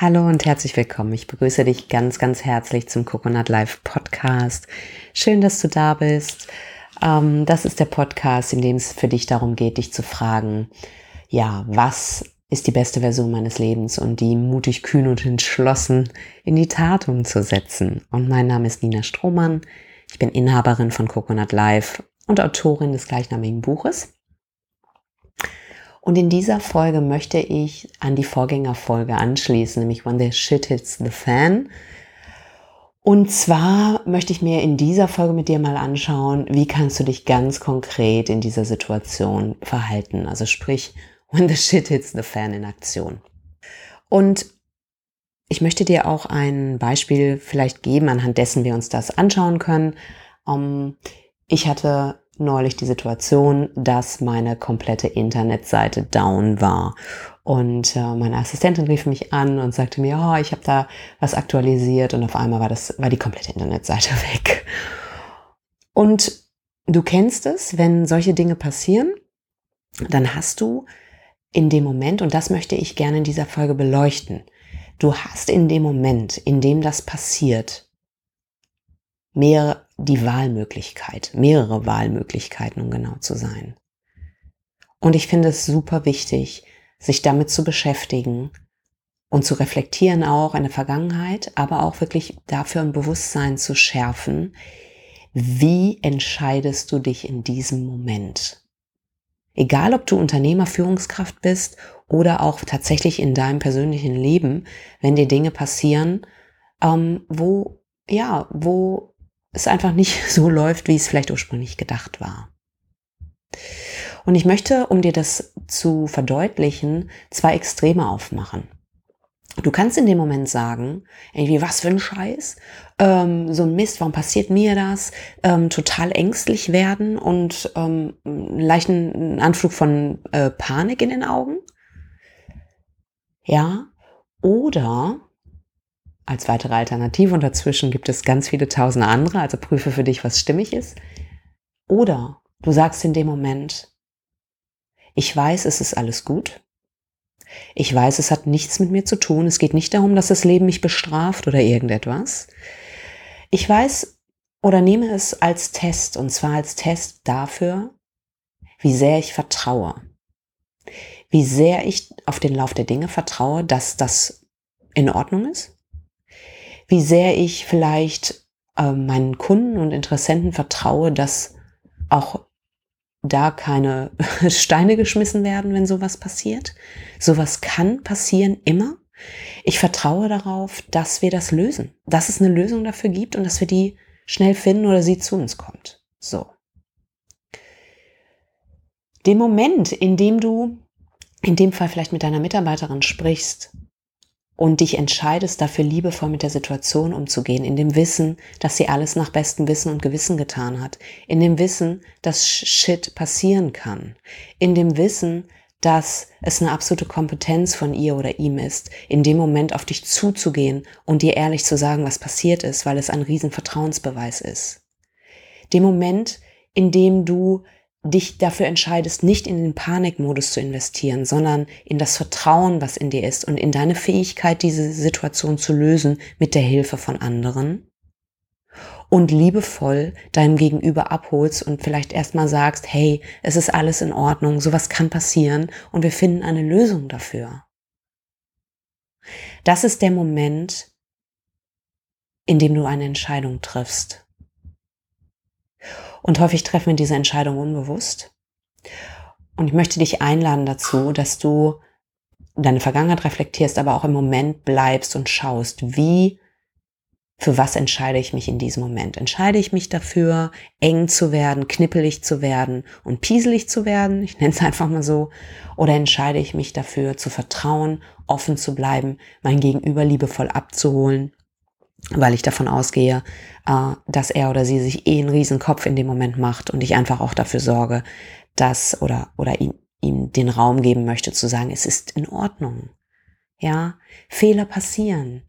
Hallo und herzlich willkommen. Ich begrüße dich ganz, ganz herzlich zum Coconut Live Podcast. Schön, dass du da bist. Ähm, das ist der Podcast, in dem es für dich darum geht, dich zu fragen, ja, was ist die beste Version meines Lebens und die mutig, kühn und entschlossen in die Tat umzusetzen. Und mein Name ist Nina Strohmann. Ich bin Inhaberin von Coconut Live und Autorin des gleichnamigen Buches. Und in dieser Folge möchte ich an die Vorgängerfolge anschließen, nämlich When the Shit Hits the Fan. Und zwar möchte ich mir in dieser Folge mit dir mal anschauen, wie kannst du dich ganz konkret in dieser Situation verhalten. Also sprich, when the shit hits the fan in Aktion. Und ich möchte dir auch ein Beispiel vielleicht geben, anhand dessen wir uns das anschauen können. Um, ich hatte neulich die Situation, dass meine komplette Internetseite down war. Und äh, meine Assistentin rief mich an und sagte mir, oh, ich habe da was aktualisiert und auf einmal war das war die komplette Internetseite weg. Und du kennst es, wenn solche Dinge passieren, dann hast du in dem Moment und das möchte ich gerne in dieser Folge beleuchten. Du hast in dem Moment, in dem das passiert, mehrere die Wahlmöglichkeit, mehrere Wahlmöglichkeiten, um genau zu sein. Und ich finde es super wichtig, sich damit zu beschäftigen und zu reflektieren auch in der Vergangenheit, aber auch wirklich dafür ein Bewusstsein zu schärfen, wie entscheidest du dich in diesem Moment? Egal, ob du Unternehmer, Führungskraft bist oder auch tatsächlich in deinem persönlichen Leben, wenn dir Dinge passieren, ähm, wo, ja, wo es einfach nicht so läuft, wie es vielleicht ursprünglich gedacht war. Und ich möchte, um dir das zu verdeutlichen, zwei Extreme aufmachen. Du kannst in dem Moment sagen, irgendwie, was für ein Scheiß, ähm, so ein Mist, warum passiert mir das, ähm, total ängstlich werden und ähm, einen leichten Anflug von äh, Panik in den Augen. Ja, oder als weitere Alternative und dazwischen gibt es ganz viele tausende andere, also prüfe für dich, was stimmig ist. Oder du sagst in dem Moment, ich weiß, es ist alles gut. Ich weiß, es hat nichts mit mir zu tun. Es geht nicht darum, dass das Leben mich bestraft oder irgendetwas. Ich weiß oder nehme es als Test, und zwar als Test dafür, wie sehr ich vertraue. Wie sehr ich auf den Lauf der Dinge vertraue, dass das in Ordnung ist wie sehr ich vielleicht äh, meinen Kunden und Interessenten vertraue, dass auch da keine Steine geschmissen werden, wenn sowas passiert. Sowas kann passieren immer. Ich vertraue darauf, dass wir das lösen, dass es eine Lösung dafür gibt und dass wir die schnell finden oder sie zu uns kommt. So. Den Moment, in dem du in dem Fall vielleicht mit deiner Mitarbeiterin sprichst und dich entscheidest, dafür liebevoll mit der Situation umzugehen, in dem Wissen, dass sie alles nach bestem Wissen und Gewissen getan hat, in dem Wissen, dass Shit passieren kann, in dem Wissen, dass es eine absolute Kompetenz von ihr oder ihm ist, in dem Moment auf dich zuzugehen und dir ehrlich zu sagen, was passiert ist, weil es ein riesen Vertrauensbeweis ist. Dem Moment, in dem du dich dafür entscheidest, nicht in den Panikmodus zu investieren, sondern in das Vertrauen, was in dir ist und in deine Fähigkeit, diese Situation zu lösen mit der Hilfe von anderen und liebevoll deinem Gegenüber abholst und vielleicht erstmal sagst, hey, es ist alles in Ordnung, sowas kann passieren und wir finden eine Lösung dafür. Das ist der Moment, in dem du eine Entscheidung triffst. Und häufig treffen wir diese Entscheidung unbewusst. Und ich möchte dich einladen dazu, dass du deine Vergangenheit reflektierst, aber auch im Moment bleibst und schaust, wie, für was entscheide ich mich in diesem Moment? Entscheide ich mich dafür, eng zu werden, knippelig zu werden und pieselig zu werden? Ich nenne es einfach mal so. Oder entscheide ich mich dafür, zu vertrauen, offen zu bleiben, mein Gegenüber liebevoll abzuholen weil ich davon ausgehe, äh, dass er oder sie sich eh einen riesen Kopf in dem Moment macht und ich einfach auch dafür sorge, dass oder oder ihm, ihm den Raum geben möchte zu sagen, es ist in Ordnung. Ja, Fehler passieren.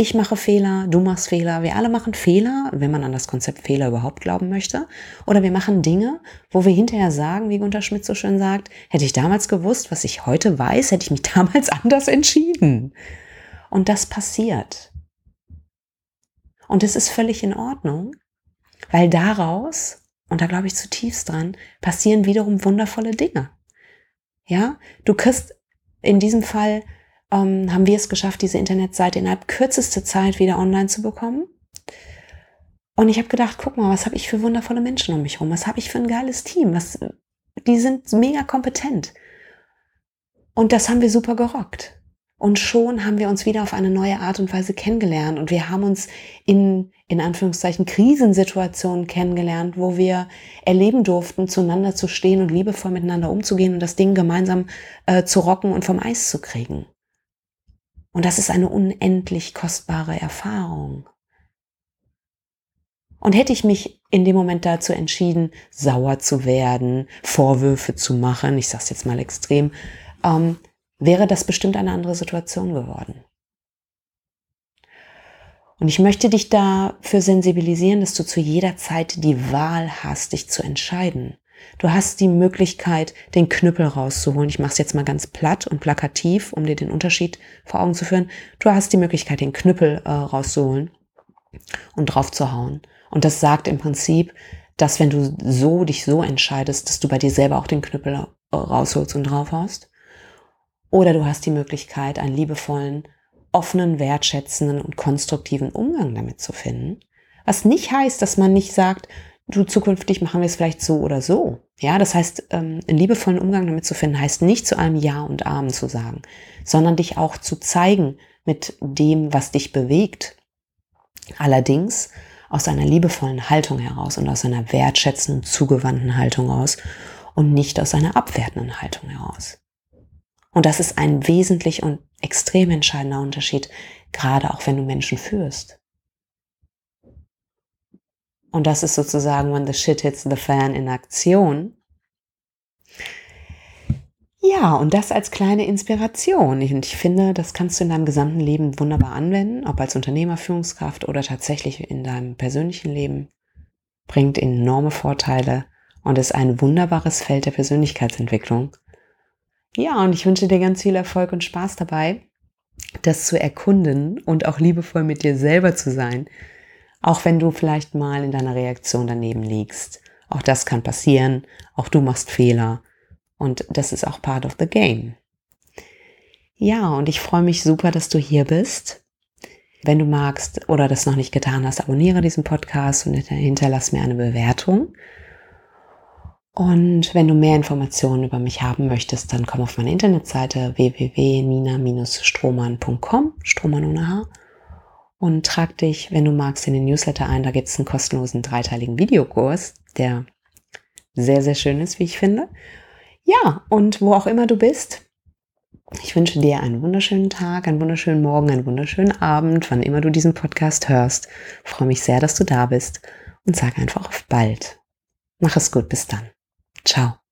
Ich mache Fehler, du machst Fehler, wir alle machen Fehler, wenn man an das Konzept Fehler überhaupt glauben möchte. Oder wir machen Dinge, wo wir hinterher sagen, wie Gunter Schmidt so schön sagt, hätte ich damals gewusst, was ich heute weiß, hätte ich mich damals anders entschieden. Und das passiert. Und es ist völlig in Ordnung, weil daraus, und da glaube ich zutiefst dran, passieren wiederum wundervolle Dinge. Ja, du kriegst in diesem Fall, ähm, haben wir es geschafft, diese Internetseite innerhalb kürzester Zeit wieder online zu bekommen. Und ich habe gedacht, guck mal, was habe ich für wundervolle Menschen um mich herum? Was habe ich für ein geiles Team? Was, die sind mega kompetent. Und das haben wir super gerockt. Und schon haben wir uns wieder auf eine neue Art und Weise kennengelernt. Und wir haben uns in, in Anführungszeichen, Krisensituationen kennengelernt, wo wir erleben durften, zueinander zu stehen und liebevoll miteinander umzugehen und das Ding gemeinsam äh, zu rocken und vom Eis zu kriegen. Und das ist eine unendlich kostbare Erfahrung. Und hätte ich mich in dem Moment dazu entschieden, sauer zu werden, Vorwürfe zu machen, ich sage es jetzt mal extrem, ähm, wäre das bestimmt eine andere Situation geworden. Und ich möchte dich dafür sensibilisieren, dass du zu jeder Zeit die Wahl hast, dich zu entscheiden. Du hast die Möglichkeit, den Knüppel rauszuholen. Ich mache es jetzt mal ganz platt und plakativ, um dir den Unterschied vor Augen zu führen. Du hast die Möglichkeit, den Knüppel äh, rauszuholen und drauf zu hauen. Und das sagt im Prinzip, dass wenn du so dich so entscheidest, dass du bei dir selber auch den Knüppel äh, rausholst und draufhaust. Oder du hast die Möglichkeit, einen liebevollen, offenen, wertschätzenden und konstruktiven Umgang damit zu finden. Was nicht heißt, dass man nicht sagt, du zukünftig machen wir es vielleicht so oder so. Ja, das heißt, ähm, einen liebevollen Umgang damit zu finden, heißt nicht zu allem Ja und Amen zu sagen, sondern dich auch zu zeigen mit dem, was dich bewegt. Allerdings aus einer liebevollen Haltung heraus und aus einer wertschätzenden, zugewandten Haltung aus und nicht aus einer abwertenden Haltung heraus. Und das ist ein wesentlich und extrem entscheidender Unterschied, gerade auch wenn du Menschen führst. Und das ist sozusagen, when the shit hits the fan in Aktion. Ja, und das als kleine Inspiration. Und ich finde, das kannst du in deinem gesamten Leben wunderbar anwenden, ob als Unternehmer, Führungskraft oder tatsächlich in deinem persönlichen Leben. Bringt enorme Vorteile und ist ein wunderbares Feld der Persönlichkeitsentwicklung ja, und ich wünsche dir ganz viel Erfolg und Spaß dabei, das zu erkunden und auch liebevoll mit dir selber zu sein. Auch wenn du vielleicht mal in deiner Reaktion daneben liegst. Auch das kann passieren. Auch du machst Fehler. Und das ist auch part of the game. Ja, und ich freue mich super, dass du hier bist. Wenn du magst oder das noch nicht getan hast, abonniere diesen Podcast und hinterlass mir eine Bewertung. Und wenn du mehr Informationen über mich haben möchtest, dann komm auf meine Internetseite www.nina-strohmann.com, Strohmann ohne Haar, und trag dich, wenn du magst, in den Newsletter ein. Da gibt es einen kostenlosen dreiteiligen Videokurs, der sehr, sehr schön ist, wie ich finde. Ja, und wo auch immer du bist, ich wünsche dir einen wunderschönen Tag, einen wunderschönen Morgen, einen wunderschönen Abend, wann immer du diesen Podcast hörst. Ich freue mich sehr, dass du da bist und sage einfach auf bald. Mach es gut, bis dann. Chao.